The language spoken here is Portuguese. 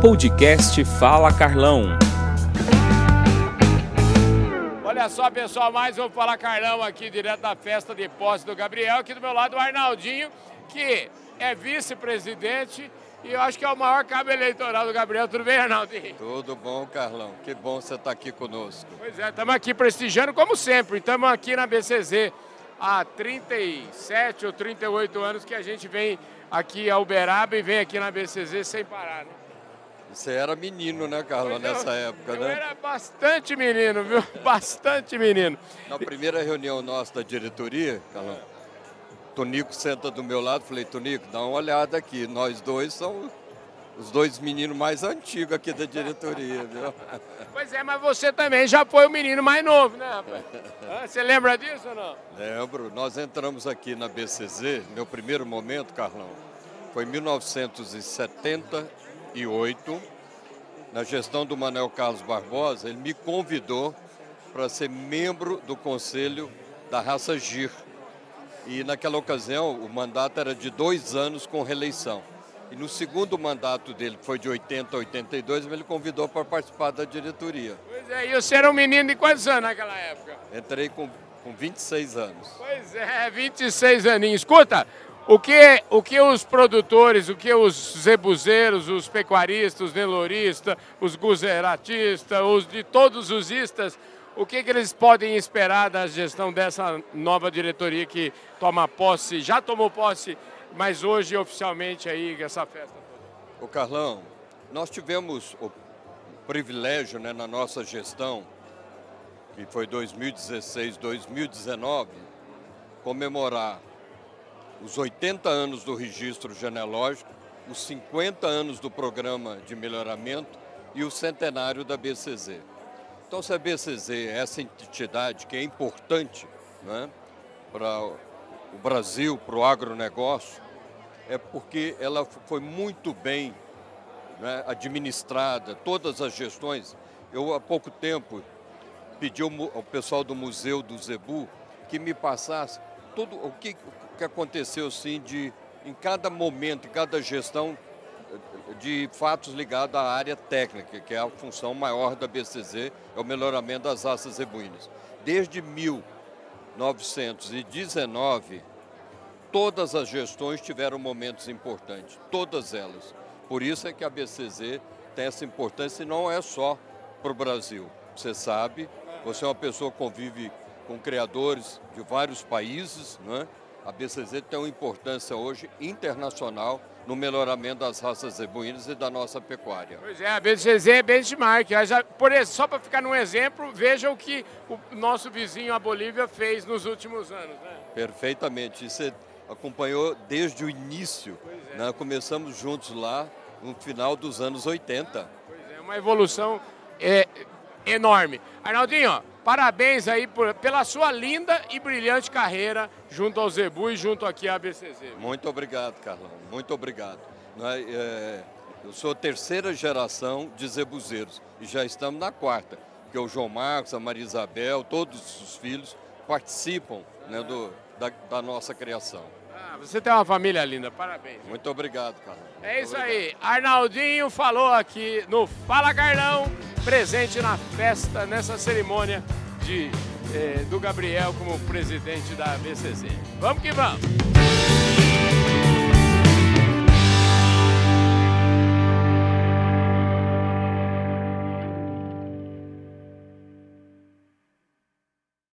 Podcast Fala Carlão. Olha só, pessoal, mais um Fala Carlão aqui, direto da festa de posse do Gabriel. Aqui do meu lado, o Arnaldinho, que é vice-presidente e eu acho que é o maior cabo eleitoral do Gabriel. Tudo bem, Arnaldinho? Tudo bom, Carlão. Que bom você estar aqui conosco. Pois é, estamos aqui prestigiando como sempre. Estamos aqui na BCZ há 37 ou 38 anos que a gente vem aqui a Uberaba e vem aqui na BCZ sem parar, né? Você era menino, né, Carlão, eu- nessa época, eu né? era bastante menino, viu? Bastante menino. Na primeira reunião nossa da diretoria, Carlão, Tonico senta do meu lado, falei, Tonico, dá uma olhada aqui. Nós dois somos os dois meninos mais antigos aqui da diretoria, viu? Pois é, mas você também já foi o menino mais novo, né, rapaz? Você lembra disso ou não? Lembro, nós entramos aqui na BCZ, meu primeiro momento, Carlão, foi em 1978, na gestão do Manuel Carlos Barbosa, ele me convidou para ser membro do conselho da raça GIR. E naquela ocasião o mandato era de dois anos com reeleição. E no segundo mandato dele, que foi de 80 a 82, ele me convidou para participar da diretoria. Pois é, e você era um menino de quantos anos naquela época? Entrei com, com 26 anos. Pois é, 26 aninhos. Escuta, o que, o que os produtores, o que os zebuzeiros, os pecuaristas, os neloristas, os guzeratistas, os de todos os istas, o que, que eles podem esperar da gestão dessa nova diretoria que toma posse, já tomou posse, mas hoje oficialmente aí essa festa toda? Ô Carlão, nós tivemos o privilégio né, na nossa gestão, que foi 2016, 2019, comemorar os 80 anos do registro genealógico, os 50 anos do programa de melhoramento e o centenário da BCZ. Então, se a BCZ é essa entidade que é importante né, para o Brasil, para o agronegócio, é porque ela foi muito bem né, administrada, todas as gestões. Eu, há pouco tempo, pedi ao, pessoal do Museu do Zebu que me passasse tudo o que, que aconteceu assim, de, em cada momento, em cada gestão, de fatos ligados à área técnica, que é a função maior da BCZ, é o melhoramento das raças zebuínas. Desde 1919, todas as gestões tiveram momentos importantes, todas elas. Por isso é que a BCZ tem essa importância e não é só para o Brasil. Você sabe, você é uma pessoa que convive com criadores de vários países, né? A BCZ tem uma importância hoje internacional no melhoramento das raças zebuínas e da nossa pecuária. Pois é, a BCZ é benchmark. Já- Por ex- só para ficar num exemplo, veja o que o nosso vizinho, a Bolívia, fez nos últimos anos. Né? Perfeitamente. Você acompanhou desde o início. né? Começamos juntos lá no final dos anos 80. Pois é, uma evolução é, enorme. Arnaldinho, parabéns aí por- pela sua linda e brilhante carreira junto ao Zebu e junto aqui à BCZ. Muito obrigado, Carlão. Muito obrigado. Né, é, Eu sou a terceira geração de zebuzeiros e já estamos na quarta, porque o João Marcos, a Maria Isabel, todos os filhos participam né, do- da, da nossa criação. Ah, você tem uma família linda, parabéns. Muito obrigado, Carlão. É isso Obrigado. aí. Arnaldinho falou aqui no Fala Carlão, presente na festa, nessa cerimônia de, eh, do Gabriel como presidente da BCZ. Vamos que vamos!